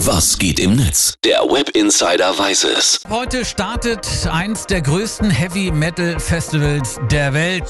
Was geht im Netz? Der Web Insider weiß es. Heute startet eins der größten Heavy Metal Festivals der Welt.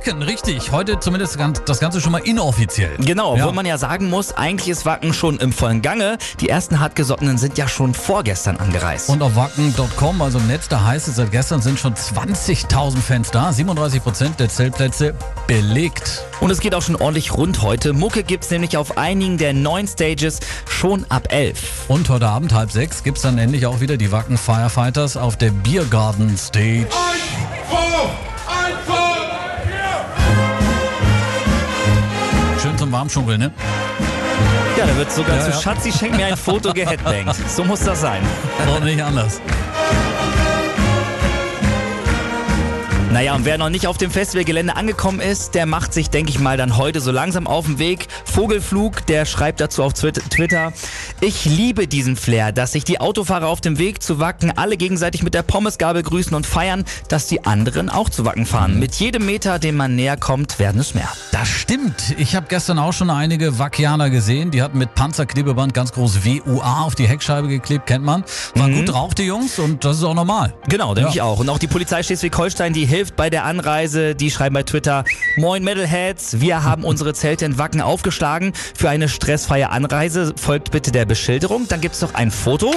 Wacken, richtig. Heute zumindest ganz- das Ganze schon mal inoffiziell. Genau, Ja. obwohl man ja sagen muss, eigentlich ist Wacken schon im vollen Gange. Die ersten Hartgesottenen sind ja schon vorgestern angereist. Und auf wacken.com, also im Netz, da heißt es, seit gestern sind schon 20.000 Fans da. 37% der Zeltplätze belegt. Und es geht auch schon ordentlich rund heute. Mucke gibt's nämlich auf einigen der neuen Stages schon ab 11. Und heute Abend, halb sechs, gibt's dann endlich auch wieder die Wacken Firefighters auf der Biergarten Stage. Schön zum Warmschunkeln, ne? Ja, da wird sogar Ja, zu ja. Schatzi schenkt mir ein Foto geheadbangt. So muss das sein. Und nicht anders. Naja, und wer noch nicht auf dem Festivalgelände angekommen ist, der macht sich, denke ich mal, dann heute so langsam auf den Weg. Vogelflug, der schreibt dazu auf Twit- Twitter, ich liebe diesen Flair, dass sich die Autofahrer auf dem Weg zu Wacken alle gegenseitig mit der Pommesgabel grüßen und feiern, dass die anderen auch zu Wacken fahren. Mit jedem Meter, den man näher kommt, werden es mehr. Das stimmt. Ich habe gestern auch schon einige Wackianer gesehen. Die hatten mit Panzerklebeband ganz groß WUA auf die Heckscheibe geklebt, kennt man. War gut drauf, die Jungs, und das ist auch normal. Genau, denke Ja. ich auch. Und auch die Polizei Schleswig-Holstein, die hilft bei der Anreise. Die schreiben bei Twitter, Moin Metalheads, wir haben unsere Zelte in Wacken aufgeschlagen. Für eine stressfreie Anreise folgt bitte der Beschilderung. Dann gibt's noch ein Foto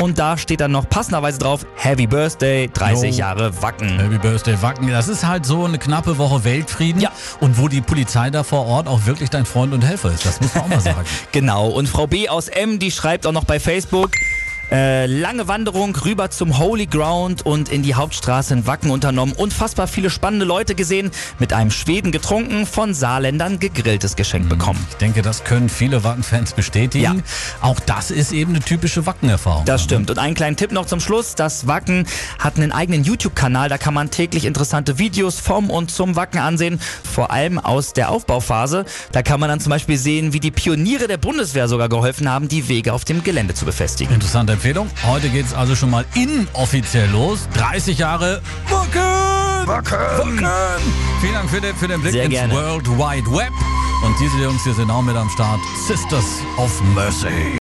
und da steht dann noch passenderweise drauf, Happy Birthday, 30 Jo. Jahre Wacken. Happy Birthday Wacken. Das ist halt so eine knappe Woche Weltfrieden. Ja. Und wo die Polizei da vor Ort auch wirklich dein Freund und Helfer ist. Das muss man auch mal sagen. Genau, und Frau B aus M, die schreibt auch noch bei Facebook, äh, lange Wanderung rüber zum Holy Ground und in die Hauptstraße in Wacken unternommen. Unfassbar viele spannende Leute gesehen, mit einem Schweden getrunken, von Saarländern gegrilltes Geschenk bekommen. Ich denke, das können viele Wacken-Fans bestätigen. Ja. Auch das ist eben eine typische Wacken-Erfahrung. Das stimmt. Und einen kleinen Tipp noch zum Schluss. Das Wacken hat einen eigenen YouTube-Kanal. Da kann man täglich interessante Videos vom und zum Wacken ansehen. Vor allem aus der Aufbauphase. Da kann man dann zum Beispiel sehen, wie die Pioniere der Bundeswehr sogar geholfen haben, die Wege auf dem Gelände zu befestigen. Interessante Empfehlung. Heute geht's also schon mal inoffiziell los. 30 Jahre Wacken! Wacken! Vielen Dank für den, für den Blick Sehr ins gerne. World Wide Web. Und diese Jungs hier sind auch mit am Start. Sisters of Mercy.